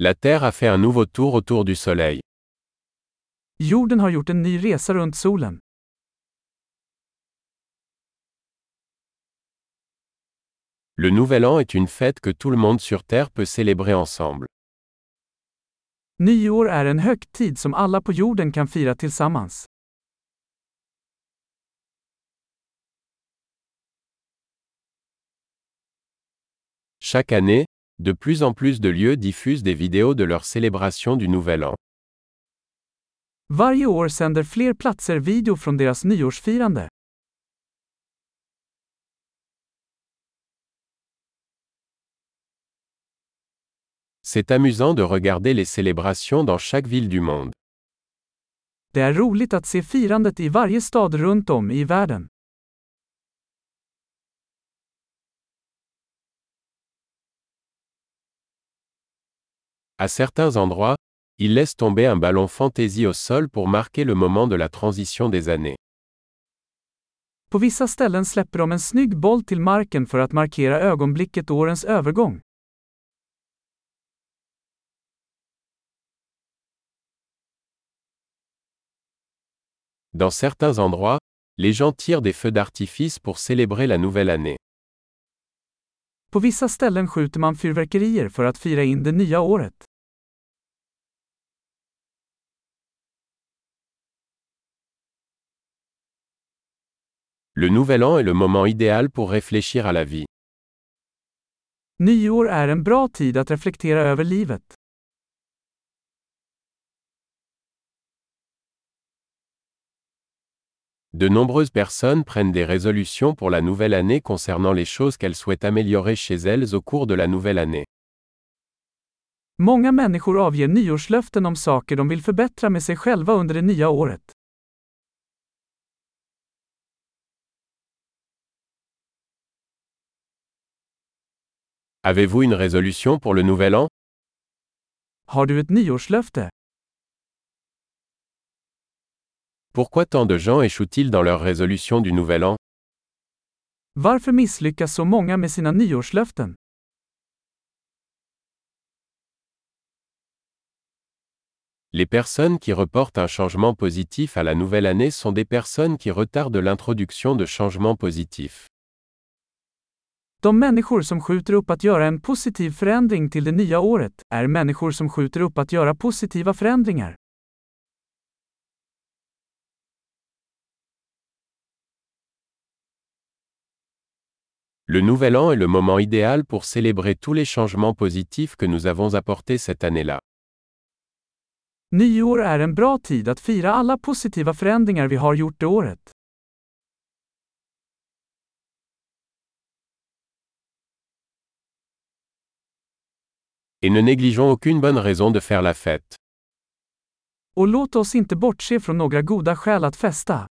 La Terre a fait un nouveau tour autour du Soleil. Jorden har gjort en ny resa runt solen. Le Nouvel An est une fête que tout le monde sur Terre peut célébrer ensemble. Nyår är en högtid som alla på jorden kan fira tillsammans. Chaque année, de plus en plus de lieux diffusent des vidéos de leur célébration du Nouvel An. Varje år sänder fler platser video från deras nyårsfirande. C'est amusant de regarder les célébrations dans chaque ville du monde. Det är roligt att se firandet i varje stad runt om i världen. À certains endroits, ils laissent tomber un ballon fantaisie au sol pour marquer le moment de la transition des années. På vissa ställen släpper de en snygg boll till marken för att markera ögonblicket årens övergång. Dans certains endroits, les gens tirent des feux d'artifice pour célébrer la nouvelle année. På vissa ställen skjuter man fyrverkerier för att fira in det nya året. Le Nouvel An est le moment idéal pour réfléchir à la vie. Nyår är en bra tid att reflektera över livet. De nombreuses personnes prennent des résolutions pour la nouvelle année concernant les choses qu'elles souhaitent améliorer chez elles au cours de la nouvelle année. Många människor avger nyårslöften om saker de vill förbättra med sig själva under det nya året. Avez-vous une résolution pour le Nouvel An? Har du ett nyårslöfte? Pourquoi tant de gens échouent-ils dans leur résolution du Nouvel An? Varför misslyckas så många med sina nyårslöften? Les personnes qui reportent un changement positif à la nouvelle année sont des personnes qui retardent l'introduction de changements positifs. De människor som skjuter upp att göra en positiv förändring till det nya året är människor som skjuter upp att göra positiva förändringar. Le Nouvel An est le moment idéal pour célébrer tous les changements positifs que nous avons apportés cette année-là. Nyår är en bra tid att fira alla positiva förändringar vi har gjort det året. Et ne négligeons aucune bonne raison de faire la fête. Och låt oss inte bortse från några goda skäl att festa.